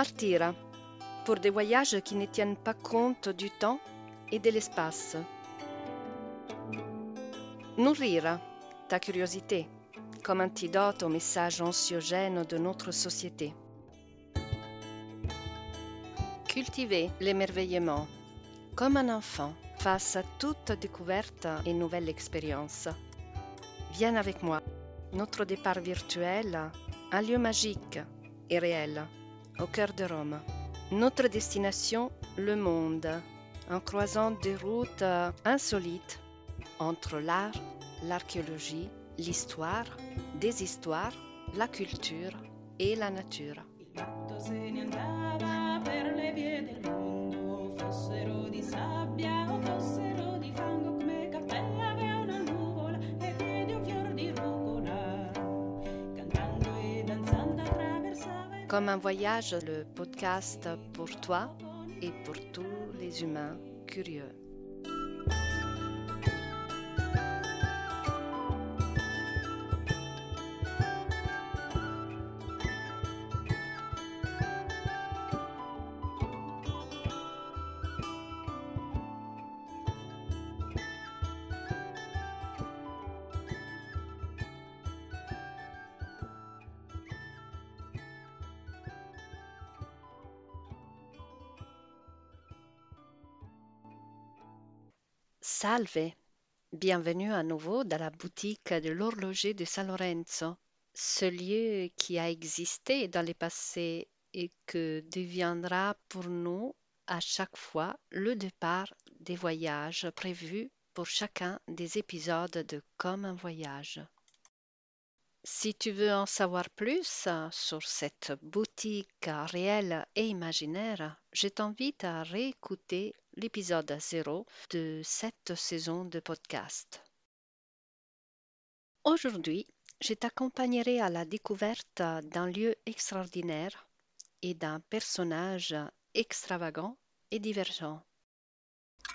Partira pour des voyages qui ne tiennent pas compte du temps et de l'espace. Nourrir ta curiosité comme antidote aux messages anxiogènes de notre société. Cultiver l'émerveillement comme un enfant face à toute découverte et nouvelle expérience. Viens avec moi. Notre départ virtuel, un lieu magique et réel, au cœur de Rome. Notre destination, le monde, en croisant des routes insolites entre l'art, l'archéologie, l'histoire, des histoires, la culture et la nature. Comme un voyage, le podcast pour toi et pour tous les humains curieux. Salve, bienvenue à nouveau dans la boutique de l'horloger de San Lorenzo, ce lieu qui a existé dans le passé et que deviendra pour nous à chaque fois le départ des voyages prévus pour chacun des épisodes de Comme un voyage. Si tu veux en savoir plus sur cette boutique réelle et imaginaire, je t'invite à réécouter l'épisode 0 de cette saison de podcast. Aujourd'hui, je t'accompagnerai à la découverte d'un lieu extraordinaire et d'un personnage extravagant et divergent.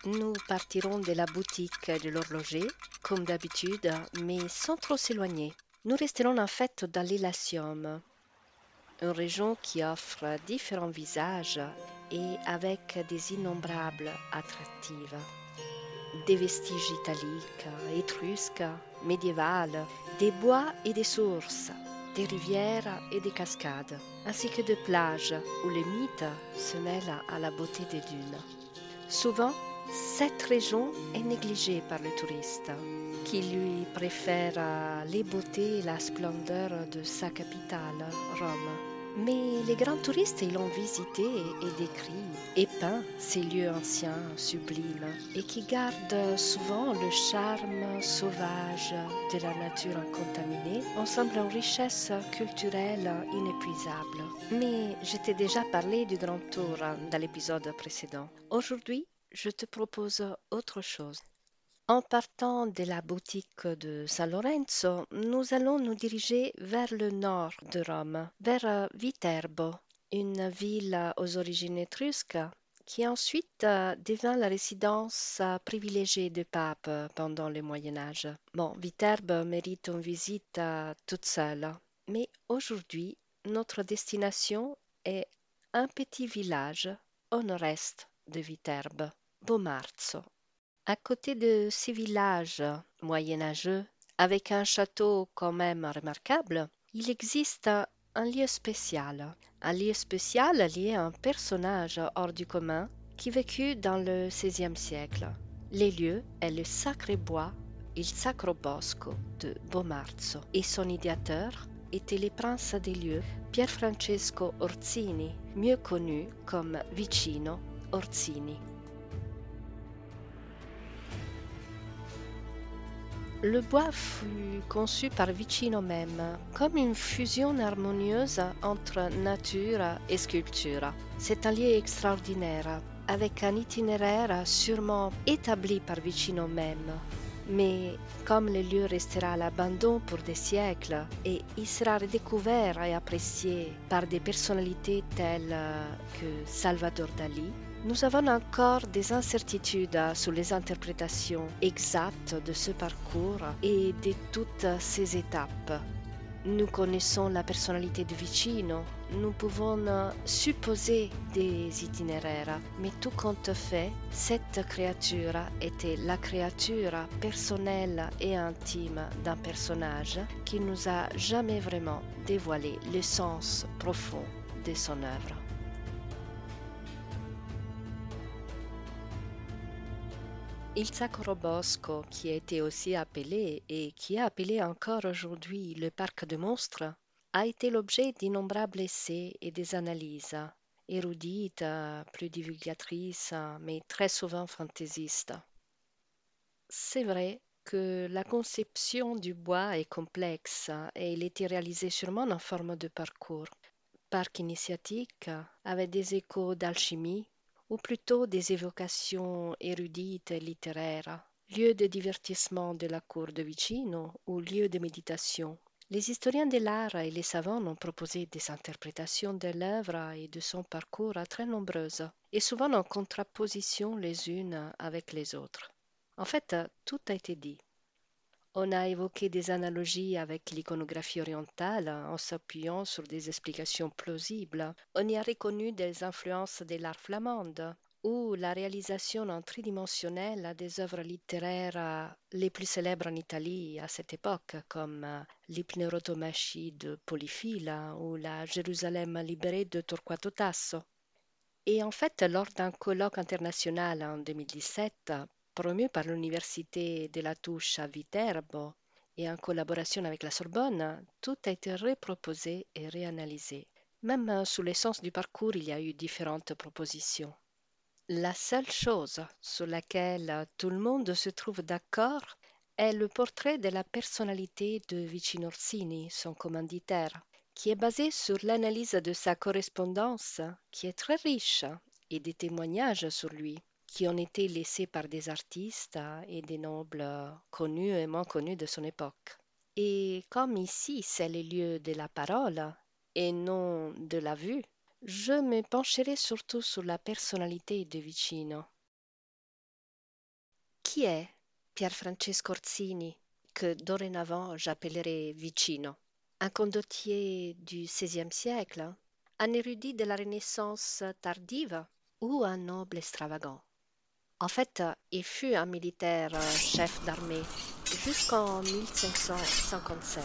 Nous partirons de la boutique de l'horloger, comme d'habitude, mais sans trop s'éloigner. Nous resterons en fait dans l'Elasium, une région qui offre différents visages et avec des innombrables attractives. Des vestiges italiques, étrusques, médiévales, des bois et des sources, des rivières et des cascades, ainsi que de plages où le mythe se mêle à la beauté des dunes. Souvent, cette région est négligée par le touriste, qui lui préfère les beautés et la splendeur de sa capitale, Rome. Mais les grands touristes y l'ont visité et décrit, et peint ces lieux anciens, sublimes, et qui gardent souvent le charme sauvage de la nature incontaminée, ensemble en richesse culturelle inépuisable. Mais je t'ai déjà parlé du Grand Tour dans l'épisode précédent. Aujourd'hui, je te propose autre chose. En partant de la boutique de San Lorenzo, nous allons nous diriger vers le nord de Rome, vers Viterbo, une ville aux origines étrusques qui ensuite devint la résidence privilégiée du pape pendant le Moyen Âge. Bon, Viterbo mérite une visite toute seule, mais aujourd'hui, notre destination est un petit village au nord-est de Viterbo. Beaumarzo. À côté de ces villages moyenâgeux, avec un château quand même remarquable, il existe un lieu spécial. Un lieu spécial lié à un personnage hors du commun qui vécut dans le XVIe siècle. Les lieux est le Sacré Bois, il Sacro Bosco de Beaumarzo, et son idéateur était le prince des lieux Pier Francesco Orsini, mieux connu comme Vicino Orsini. Le bois fut conçu par Vicino même comme une fusion harmonieuse entre nature et sculpture. C'est un lieu extraordinaire, avec un itinéraire sûrement établi par Vicino même. Mais comme le lieu restera à l'abandon pour des siècles et il sera redécouvert et apprécié par des personnalités telles que Salvador Dali, nous avons encore des incertitudes sur les interprétations exactes de ce parcours et de toutes ces étapes. nous connaissons la personnalité de Vicino, nous pouvons supposer des itinéraires, mais tout compte fait, cette créature était la créature personnelle et intime d'un personnage qui nous a jamais vraiment dévoilé le sens profond de son œuvre. Il Sacro Bosco, qui a été aussi appelé et qui est appelé encore aujourd'hui le parc de monstres, a été l'objet d'innombrables essais et des analyses, érudites, plus divulgatrices, mais très souvent fantaisistes. C'est vrai que la conception du bois est complexe et il était réalisé sûrement en forme de parcours. Parc initiatique avec des échos d'alchimie, ou plutôt des évocations érudites et littéraires, lieu de divertissement de la cour de Vicino ou lieu de méditation. Les historiens de l'art et les savants ont proposé des interprétations de l'œuvre et de son parcours très nombreuses, et souvent en contraposition les unes avec les autres. En fait, tout a été dit. On a évoqué des analogies avec l'iconographie orientale en s'appuyant sur des explications plausibles. On y a reconnu des influences de l'art flamande ou la réalisation en tridimensionnel des œuvres littéraires les plus célèbres en Italie à cette époque, comme l'Hypnerotomachie de Polyphile ou la Jérusalem libérée de Torquato Tasso. Et en fait, lors d'un colloque international en 2017, promu par l'Université de la Touche à Viterbo et en collaboration avec la Sorbonne, tout a été reproposé et réanalysé. Même sous l'essence du parcours, il y a eu différentes propositions. La seule chose sur laquelle tout le monde se trouve d'accord est le portrait de la personnalité de Vicino Orsini, son commanditaire, qui est basé sur l'analyse de sa correspondance, qui est très riche, et des témoignages sur lui qui ont été laissés par des artistes et des nobles connus et moins connus de son époque. Et comme ici c'est le lieu de la parole et non de la vue, je me pencherai surtout sur la personnalité de Vicino. Qui est Pier Francesco Orsini, que dorénavant j'appellerai Vicino? Un condottier du XVIe siècle, un érudit de la Renaissance tardive ou un noble extravagant? En fait, il fut un militaire euh, chef d'armée jusqu'en 1557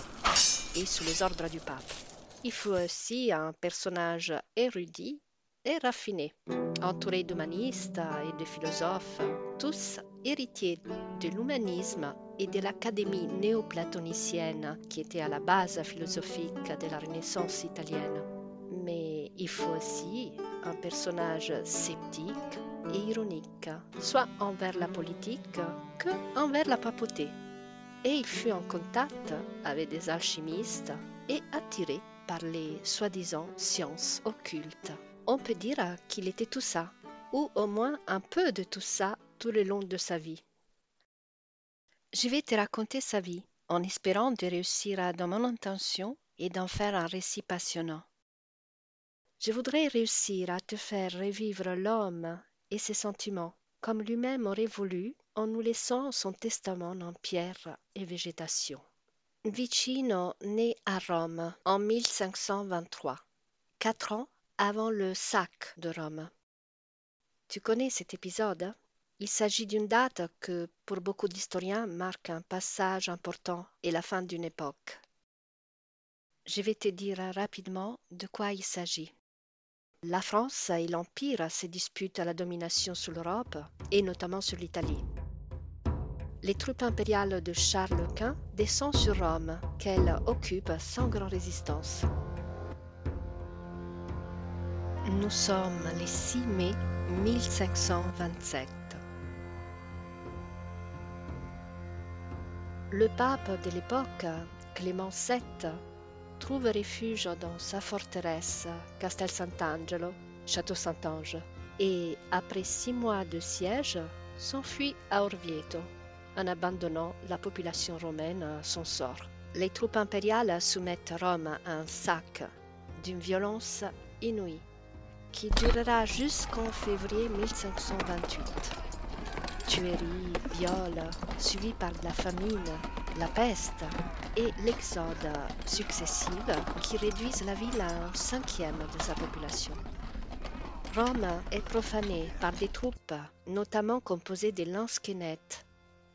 et sous les ordres du pape. Il fut aussi un personnage érudit et raffiné, entouré d'humanistes et de philosophes, tous héritiers de l'humanisme et de l'académie néoplatonicienne qui était à la base philosophique de la Renaissance italienne. Mais il faut aussi un personnage sceptique et ironique, soit envers la politique que envers la papauté. Et il fut en contact avec des alchimistes et attiré par les soi-disant sciences occultes. On peut dire qu'il était tout ça, ou au moins un peu de tout ça tout le long de sa vie. Je vais te raconter sa vie en espérant de réussir dans mon intention et d'en faire un récit passionnant. Je voudrais réussir à te faire revivre l'homme et ses sentiments, comme lui-même aurait voulu en nous laissant son testament en pierre et végétation. Vicino naît à Rome en 1523, quatre ans avant le sac de Rome. Tu connais cet épisode hein? Il s'agit d'une date que, pour beaucoup d'historiens, marque un passage important et la fin d'une époque. Je vais te dire rapidement de quoi il s'agit. La France et l'Empire se disputent la domination sur l'Europe et notamment sur l'Italie. Les troupes impériales de Charles Quint descendent sur Rome, qu'elle occupe sans grande résistance. Nous sommes le 6 mai 1527. Le pape de l'époque, Clément VII, trouve refuge dans sa forteresse Castel Sant'Angelo, Château Saint-Ange, et après six mois de siège, s'enfuit à Orvieto, en abandonnant la population romaine à son sort. Les troupes impériales soumettent Rome à un sac d'une violence inouïe qui durera jusqu'en février 1528. Tueries, viols, suivis par la famine, la peste, et l'exode successif qui réduisent la ville à un cinquième de sa population. Rome est profanée par des troupes, notamment composées des lansquenettes,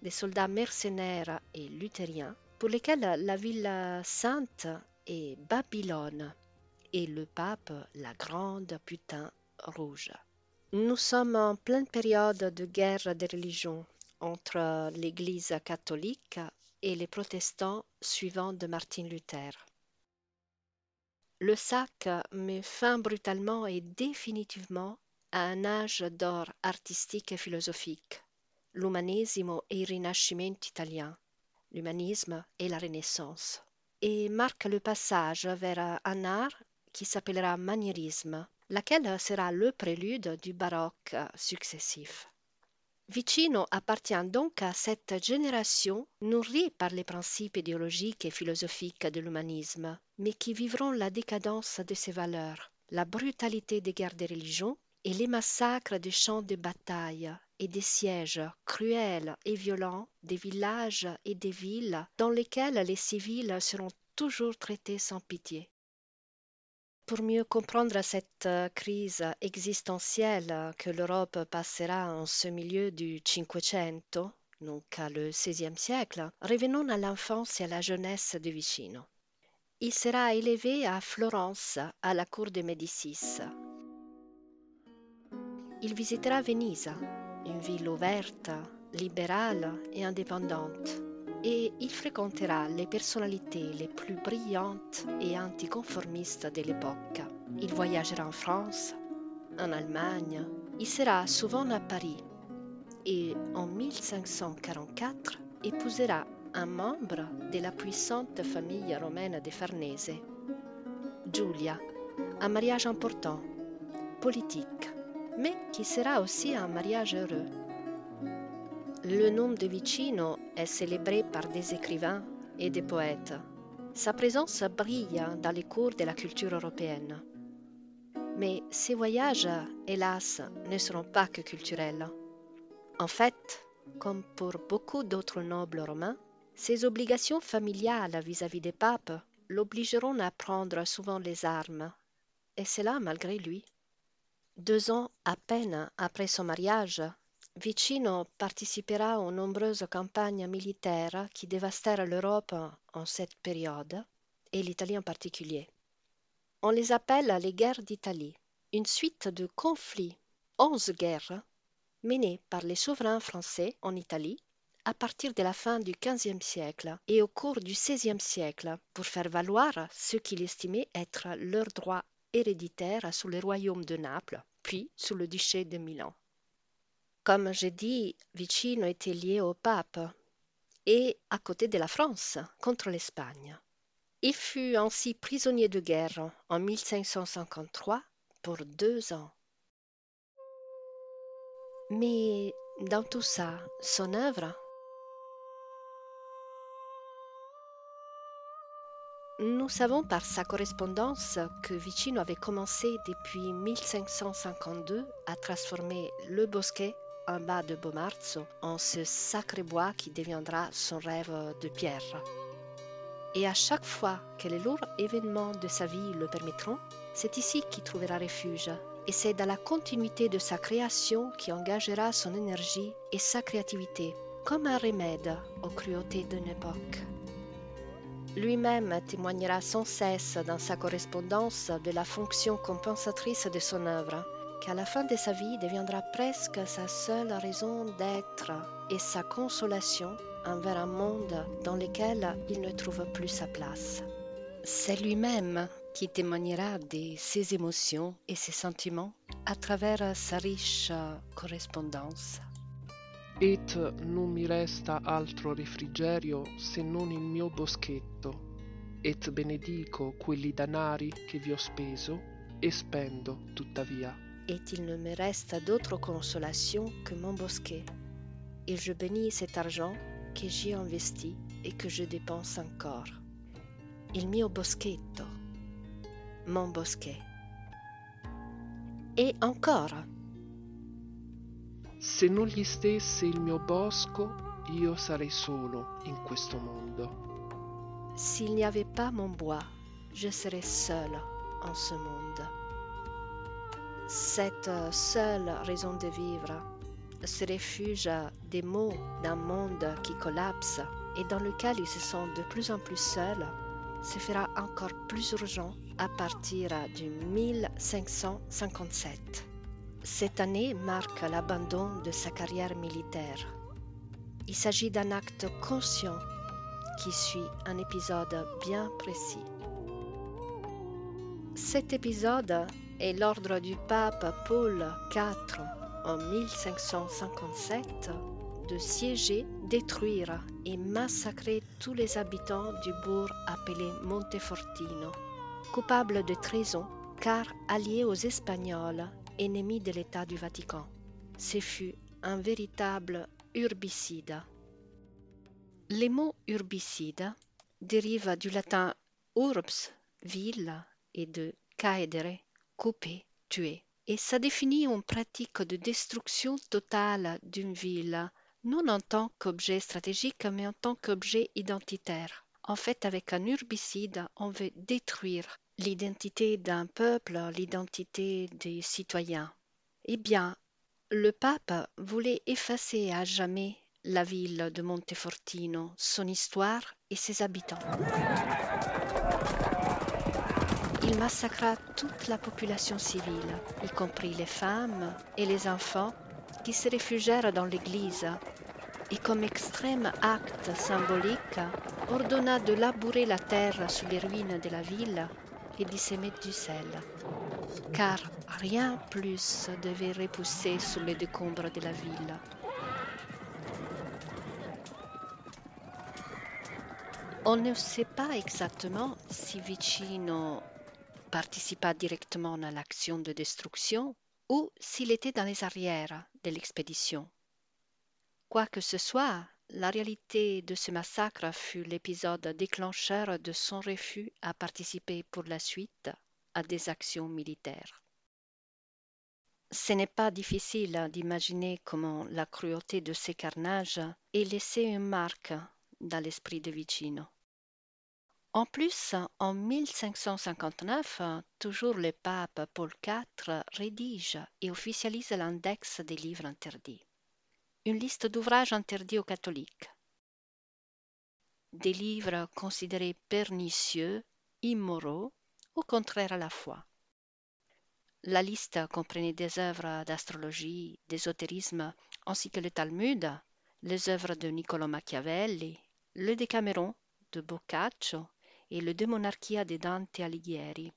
des soldats mercenaires et luthériens, pour lesquels la ville sainte est Babylone et le pape la grande putain rouge. Nous sommes en pleine période de guerre des religions entre l'Église catholique les protestants suivants de Martin Luther. Le sac met fin brutalement et définitivement à un âge d'or artistique et philosophique, l'umanesimo et il rinascimento italien, l'humanisme et la Renaissance, et marque le passage vers un art qui s'appellera maniérisme, laquelle sera le prélude du baroque successif. Vicino appartient donc à cette génération nourrie par les principes idéologiques et philosophiques de l'humanisme, mais qui vivront la décadence de ses valeurs, la brutalité des guerres de religion et les massacres des champs de bataille et des sièges cruels et violents des villages et des villes dans lesquels les civils seront toujours traités sans pitié. Pour mieux comprendre cette euh, crise existentielle que l'Europe passera en ce milieu du Cinquecento, donc le XVIe siècle, revenons à l'enfance et à la jeunesse de Vicino. Il sera élevé à Florence, à la cour de Médicis. Il visitera Venise, une ville ouverte, libérale et indépendante et il fréquentera les personnalités les plus brillantes et anticonformistes de l'époque. Il voyagera en France, en Allemagne, il sera souvent à Paris et en 1544 épousera un membre de la puissante famille romaine des Farnese, Giulia, un mariage important, politique, mais qui sera aussi un mariage heureux. Le nom de Vicino est célébré par des écrivains et des poètes. Sa présence brille dans les cours de la culture européenne. Mais ses voyages, hélas, ne seront pas que culturels. En fait, comme pour beaucoup d'autres nobles romains, ses obligations familiales vis-à-vis des papes l'obligeront à prendre souvent les armes, et cela malgré lui. Deux ans à peine après son mariage, Vicino participera aux nombreuses campagnes militaires qui dévastèrent l'Europe en cette période, et l'Italie en particulier. On les appelle les guerres d'Italie, une suite de conflits, onze guerres, menées par les souverains français en Italie à partir de la fin du XVe siècle et au cours du XVIe siècle pour faire valoir ce qu'il estimait être leur droit héréditaire sous le royaume de Naples, puis sous le duché de Milan. Comme j'ai dit, Vicino était lié au pape et à côté de la France contre l'Espagne. Il fut ainsi prisonnier de guerre en 1553 pour deux ans. Mais dans tout ça, son œuvre? Nous savons par sa correspondance que Vicino avait commencé depuis 1552 à transformer le bosquet en bas de Bomarzo en ce sacré bois qui deviendra son rêve de pierre. Et à chaque fois que les lourds événements de sa vie le permettront, c'est ici qu'il trouvera refuge. Et c'est dans la continuité de sa création qui engagera son énergie et sa créativité, comme un remède aux cruautés d'une époque. Lui-même témoignera sans cesse dans sa correspondance de la fonction compensatrice de son œuvre qu'à la fin de sa vie deviendra presque sa seule raison d'être et sa consolation envers un monde dans lequel il ne trouve plus sa place. C'est lui-même qui témoignera de ses émotions et ses sentiments à travers sa riche correspondance. Et non mi resta altro refrigerio se non il mio boschetto, et benedico quelli danari che vi ho speso e spendo tuttavia et il ne me reste d'autre consolation que mon bosquet. Et je bénis cet argent que j'y investi et que je dépense encore. Il mio boschetto, mon bosquet. Et encore. Se non gli stesse il mio bosco, io sarei solo in questo mondo. S'il n'y avait pas mon bois, je serais seul en ce monde. Cette seule raison de vivre, ce refuge des mots d'un monde qui collapse et dans lequel ils se sentent de plus en plus seuls, se fera encore plus urgent à partir du 1557. Cette année marque l'abandon de sa carrière militaire. Il s'agit d'un acte conscient qui suit un épisode bien précis. Cet épisode est l'ordre du pape Paul IV en 1557 de siéger, détruire et massacrer tous les habitants du bourg appelé Montefortino, coupable de trahison car allié aux Espagnols, ennemis de l'État du Vatican. Ce fut un véritable urbicide. Les mots urbicide dérivent du latin urbs, ville, et de caedere, couper, tuer. Et ça définit une pratique de destruction totale d'une ville non en tant qu'objet stratégique, mais en tant qu'objet identitaire. En fait, avec un urbicide, on veut détruire l'identité d'un peuple, l'identité des citoyens. Eh bien, le pape voulait effacer à jamais la ville de Montefortino, son histoire et ses habitants. Il massacra toute la population civile, y compris les femmes et les enfants qui se réfugièrent dans l'église et comme extrême acte symbolique ordonna de labourer la terre sous les ruines de la ville et d'y semer du sel, car rien plus devait repousser sous les décombres de la ville. On ne sait pas exactement si Vicino participa directement à l'action de destruction ou s'il était dans les arrières de l'expédition. Quoi que ce soit, la réalité de ce massacre fut l'épisode déclencheur de son refus à participer pour la suite à des actions militaires. Ce n'est pas difficile d'imaginer comment la cruauté de ces carnages ait laissé une marque dans l'esprit de Vicino. En plus, en 1559, toujours le pape Paul IV rédige et officialise l'index des livres interdits une liste d'ouvrages interdits aux catholiques. Des livres considérés pernicieux, immoraux ou contraires à la foi. La liste comprenait des œuvres d'astrologie, d'ésotérisme, ainsi que le Talmud, les œuvres de Niccolò Machiavelli, le Decameron de Boccaccio et le De Monarchia de Dante Alighieri.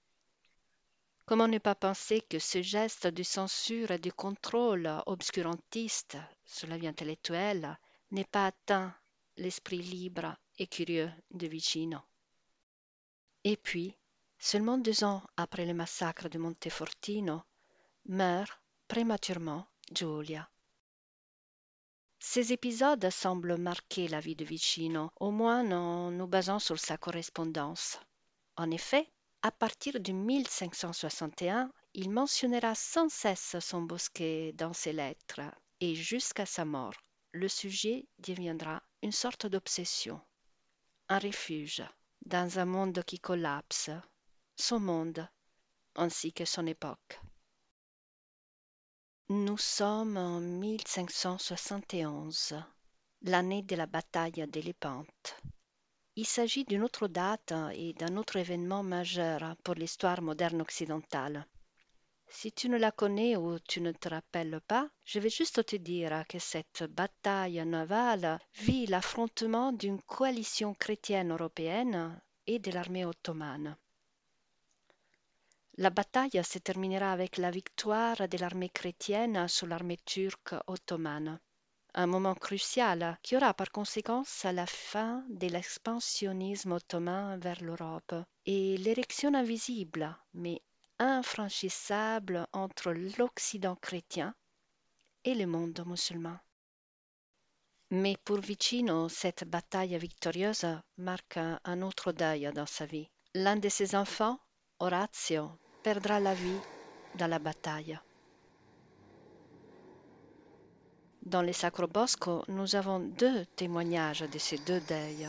Comment ne pas penser que ce geste de censure et de contrôle obscurantiste sur la vie intellectuelle n'est pas atteint l'esprit libre et curieux de Vicino? Et puis, seulement deux ans après le massacre de Montefortino, meurt prématurément Giulia. Ces épisodes semblent marquer la vie de Vicino, au moins en nous basant sur sa correspondance. En effet, à partir de 1561, il mentionnera sans cesse son bosquet dans ses lettres et jusqu'à sa mort, le sujet deviendra une sorte d'obsession, un refuge dans un monde qui collapse, son monde ainsi que son époque. Nous sommes en 1571, l'année de la bataille d'Élépante. Il s'agit d'une autre date et d'un autre événement majeur pour l'histoire moderne occidentale. Si tu ne la connais ou tu ne te rappelles pas, je vais juste te dire que cette bataille navale vit l'affrontement d'une coalition chrétienne européenne et de l'armée ottomane. La bataille se terminera avec la victoire de l'armée chrétienne sur l'armée turque ottomane un moment crucial qui aura par conséquence la fin de l'expansionnisme ottoman vers l'Europe et l'érection invisible mais infranchissable entre l'Occident chrétien et le monde musulman. Mais pour Vicino, cette bataille victorieuse marque un autre deuil dans sa vie. L'un de ses enfants, Orazio, perdra la vie dans la bataille. Dans les Sacro Bosco, nous avons deux témoignages de ces deux deuils.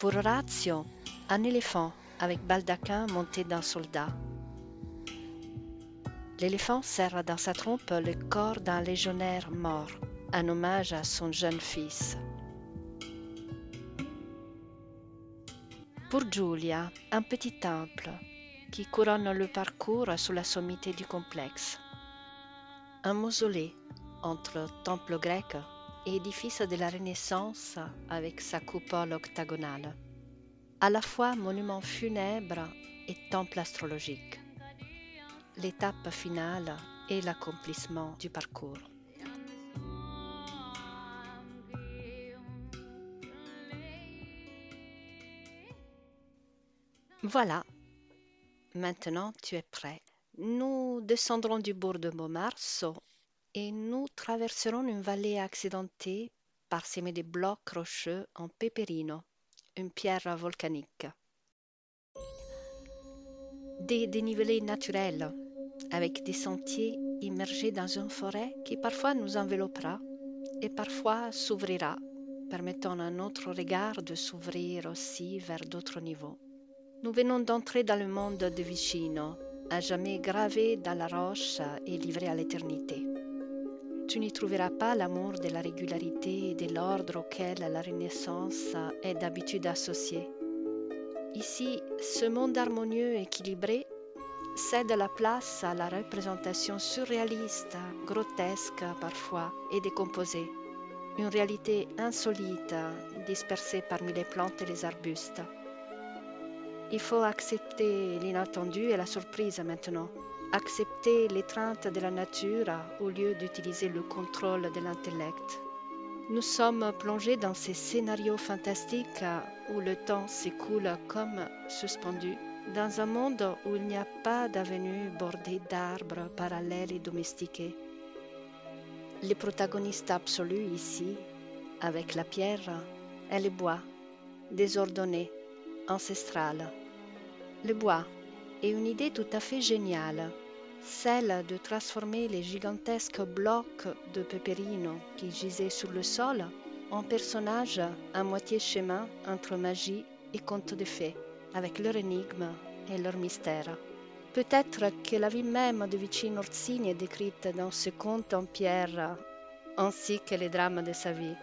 Pour Horatio, un éléphant avec baldaquin monté d'un soldat. L'éléphant serre dans sa trompe le corps d'un légionnaire mort, un hommage à son jeune fils. Pour Giulia, un petit temple qui couronne le parcours sous la sommité du complexe. Un mausolée entre temple grec et édifice de la Renaissance avec sa coupole octagonale, à la fois monument funèbre et temple astrologique. L'étape finale est l'accomplissement du parcours. Voilà, maintenant tu es prêt. Nous descendrons du bourg de Montmartre et nous traverserons une vallée accidentée parsemée de blocs rocheux en peperino, une pierre volcanique. Des dénivelés naturels, avec des sentiers immergés dans une forêt qui parfois nous enveloppera et parfois s'ouvrira, permettant à notre regard de s'ouvrir aussi vers d'autres niveaux. Nous venons d'entrer dans le monde de Vicino, à jamais gravé dans la roche et livré à l'éternité. Tu n'y trouveras pas l'amour de la régularité et de l'ordre auquel la Renaissance est d'habitude associée. Ici, ce monde harmonieux et équilibré cède la place à la représentation surréaliste, grotesque parfois et décomposée, une réalité insolite dispersée parmi les plantes et les arbustes. Il faut accepter l'inattendu et la surprise maintenant, accepter l'étreinte de la nature au lieu d'utiliser le contrôle de l'intellect. Nous sommes plongés dans ces scénarios fantastiques où le temps s'écoule comme suspendu, dans un monde où il n'y a pas d'avenue bordée d'arbres parallèles et domestiqués. Les protagonistes absolus ici, avec la pierre, et le bois, désordonné, ancestrale. Le bois est une idée tout à fait géniale, celle de transformer les gigantesques blocs de peperino qui gisaient sur le sol en personnages à moitié chemin entre magie et conte de fées, avec leur énigme et leur mystère. Peut-être que la vie même de Vicino Orsini est décrite dans ce conte en pierre, ainsi que les drames de sa vie.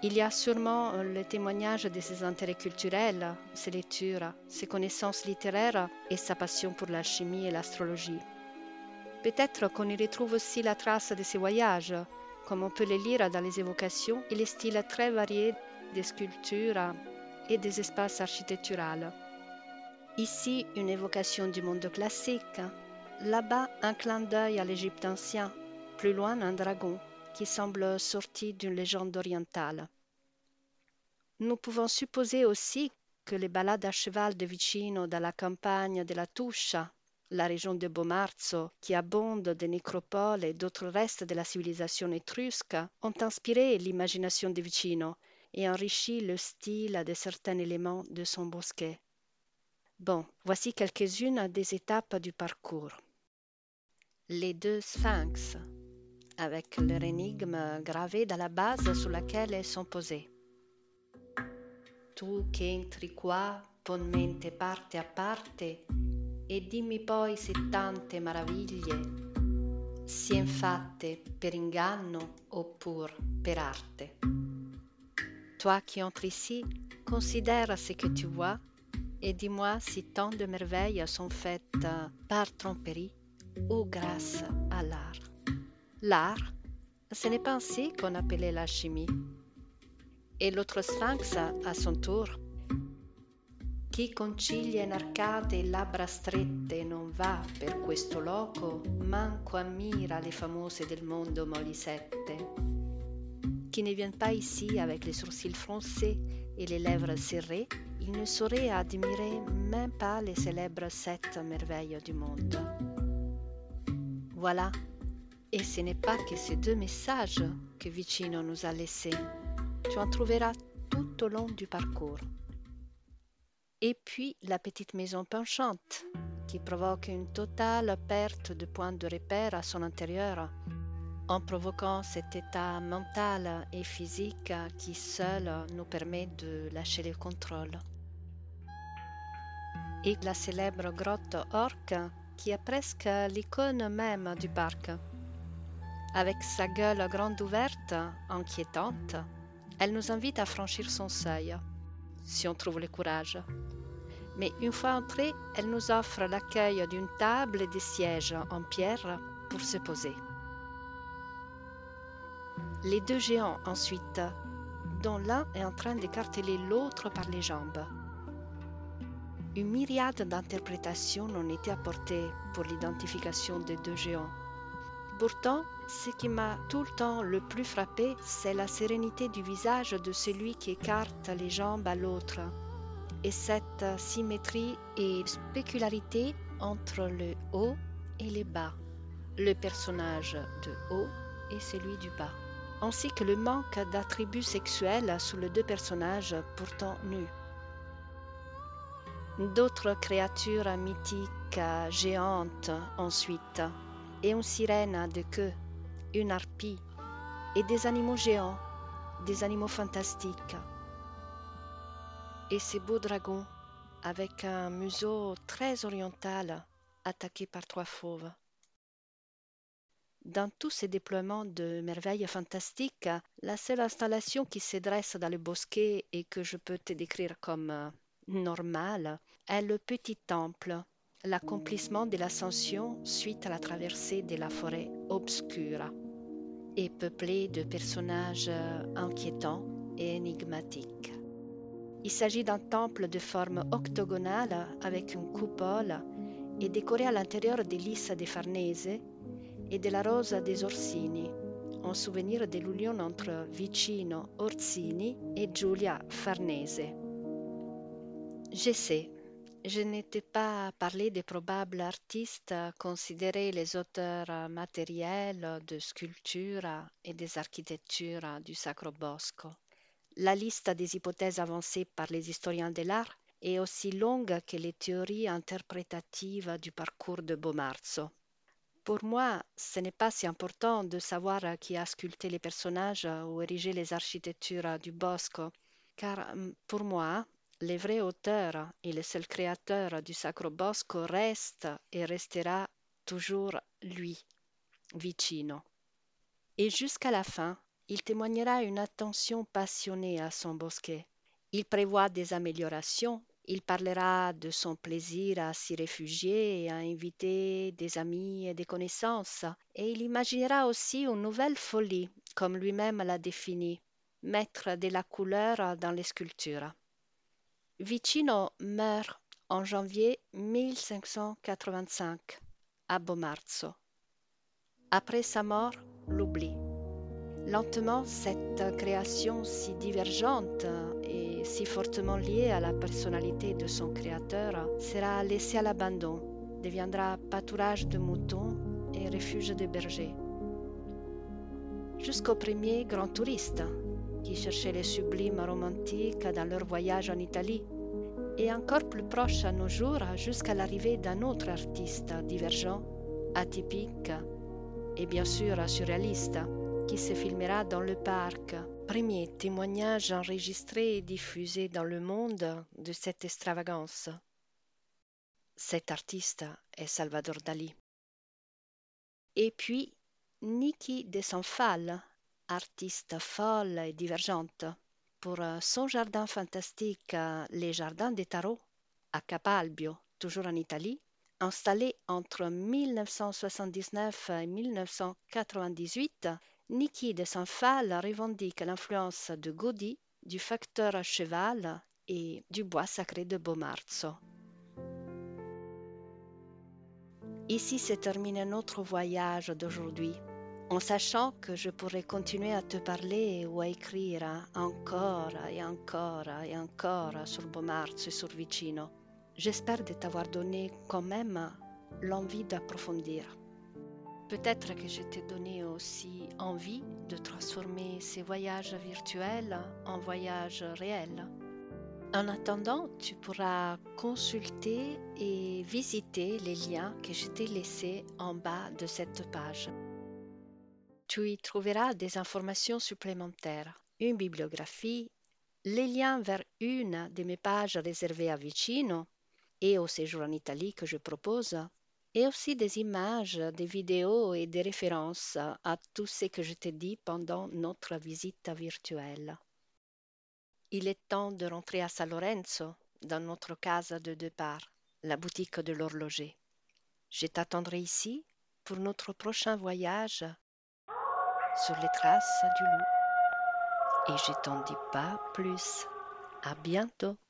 Il y a sûrement le témoignage de ses intérêts culturels, ses lectures, ses connaissances littéraires et sa passion pour la chimie et l'astrologie. Peut-être qu'on y retrouve aussi la trace de ses voyages, comme on peut les lire dans les évocations et les styles très variés des sculptures et des espaces architecturaux. Ici, une évocation du monde classique, là-bas, un clin d'œil à l'Égypte ancien, plus loin, un dragon qui semble sorti d'une légende orientale. Nous pouvons supposer aussi que les balades à cheval de Vicino dans la campagne de la Tuscia, la région de Bomarzo, qui abonde de nécropoles et d'autres restes de la civilisation étrusque, ont inspiré l'imagination de Vicino et enrichi le style de certains éléments de son bosquet. Bon, voici quelques-unes des étapes du parcours. Les deux sphinx avec leur énigme gravée dans la base sur laquelle elles sont posées. Tu che entri qua, pon mente parte a parte, e dimmi poi se tante maraviglie sien fatte per inganno oppure per arte. Toi qui entres ici, considère ce que tu vois et dis-moi si tant de merveilles sont faites par tromperie ou grâce à l'art. L'art, ce n'est pas ainsi qu'on appelait la chimie. E l'autre sphinx, a son tour, chi concilia in arcate labbra strette non va per questo loco, manco ammira le famose del mondo molisette. Qui ne vient pas ici avec les sourcils froncés et les lèvres serrées, il ne saurait admirer même pas les célèbres sept merveilles du monde. Voilà et ce n'est pas que ces deux messages que Vicino nous a laissés. Tu en trouveras tout au long du parcours. Et puis la petite maison penchante, qui provoque une totale perte de points de repère à son intérieur. en provoquant cet état mental et physique qui seul nous permet de lâcher le contrôle. Et la célèbre grotte orque qui est presque l'icône même du parc. Avec sa gueule grande ouverte, inquiétante, elle nous invite à franchir son seuil, si on trouve le courage. Mais une fois entrée, elle nous offre l'accueil d'une table et des sièges en pierre pour se poser. Les deux géants ensuite, dont l'un est en train d'écarteler l'autre par les jambes. Une myriade d'interprétations ont été apportées pour l'identification des deux géants. Pourtant, ce qui m'a tout le temps le plus frappé, c'est la sérénité du visage de celui qui écarte les jambes à l'autre, et cette symétrie et spécularité entre le haut et le bas, le personnage de haut et celui du bas, ainsi que le manque d'attributs sexuels sous les deux personnages pourtant nus. D'autres créatures mythiques géantes ensuite, et une sirène de queue, une harpie, et des animaux géants, des animaux fantastiques. Et ces beaux dragons, avec un museau très oriental, attaqué par trois fauves. Dans tous ces déploiements de merveilles fantastiques, la seule installation qui se dresse dans le bosquet et que je peux te décrire comme normale est le petit temple l'accomplissement de l'ascension suite à la traversée de la forêt obscure et peuplée de personnages inquiétants et énigmatiques. Il s'agit d'un temple de forme octogonale avec une coupole et décoré à l'intérieur des lys des Farnese et de la rosa des Orsini, en souvenir de l'union entre Vicino Orsini et Giulia Farnese. Je sais, je n'étais pas parlé des probables artistes considérés les auteurs matériels de sculptures et des architectures du Sacro Bosco. La liste des hypothèses avancées par les historiens de l'art est aussi longue que les théories interprétatives du parcours de Bomarzo. Pour moi, ce n'est pas si important de savoir qui a sculpté les personnages ou érigé les architectures du Bosco, car pour moi, le vrai auteur et le seul créateur du Sacro Bosco reste et restera toujours lui, Vicino. Et jusqu'à la fin, il témoignera une attention passionnée à son bosquet. Il prévoit des améliorations, il parlera de son plaisir à s'y réfugier et à inviter des amis et des connaissances, et il imaginera aussi une nouvelle folie, comme lui-même l'a définie, mettre de la couleur dans les sculptures. Vicino meurt en janvier 1585 à Bomarzo. Après sa mort, l'oubli. Lentement, cette création si divergente et si fortement liée à la personnalité de son créateur sera laissée à l'abandon, deviendra pâturage de moutons et refuge de bergers. Jusqu'au premier grand touriste qui cherchaient les sublimes romantiques dans leur voyage en Italie, et encore plus proche à nos jours jusqu'à l'arrivée d'un autre artiste divergent, atypique et bien sûr surréaliste, qui se filmera dans le parc. Premier témoignage enregistré et diffusé dans le monde de cette extravagance. Cet artiste est Salvador Dali. Et puis, Niki de Sanfal, artiste folle et divergente, pour euh, son jardin fantastique euh, Les Jardins des Tarots à Capalbio, toujours en Italie, installé entre 1979 et 1998, Niki de Sanfal revendique l'influence de Gaudi, du facteur à cheval et du bois sacré de Bomarzo. Ici se termine notre voyage d'aujourd'hui en sachant que je pourrais continuer à te parler ou à écrire encore et encore et encore sur Bomarzo et sur Vicino. J'espère de t'avoir donné quand même l'envie d'approfondir. Peut-être que je t'ai donné aussi envie de transformer ces voyages virtuels en voyages réels. En attendant, tu pourras consulter et visiter les liens que je t'ai laissés en bas de cette page. Tu y trouveras des informations supplémentaires, une bibliographie, les liens vers une de mes pages réservées à Vicino et au séjour en Italie que je propose, et aussi des images, des vidéos et des références à tout ce que je t'ai dit pendant notre visite virtuelle. Il est temps de rentrer à San Lorenzo, dans notre casa de départ, la boutique de l'horloger. Je t'attendrai ici pour notre prochain voyage sur les traces du loup. Et je t'en dis pas plus. À bientôt.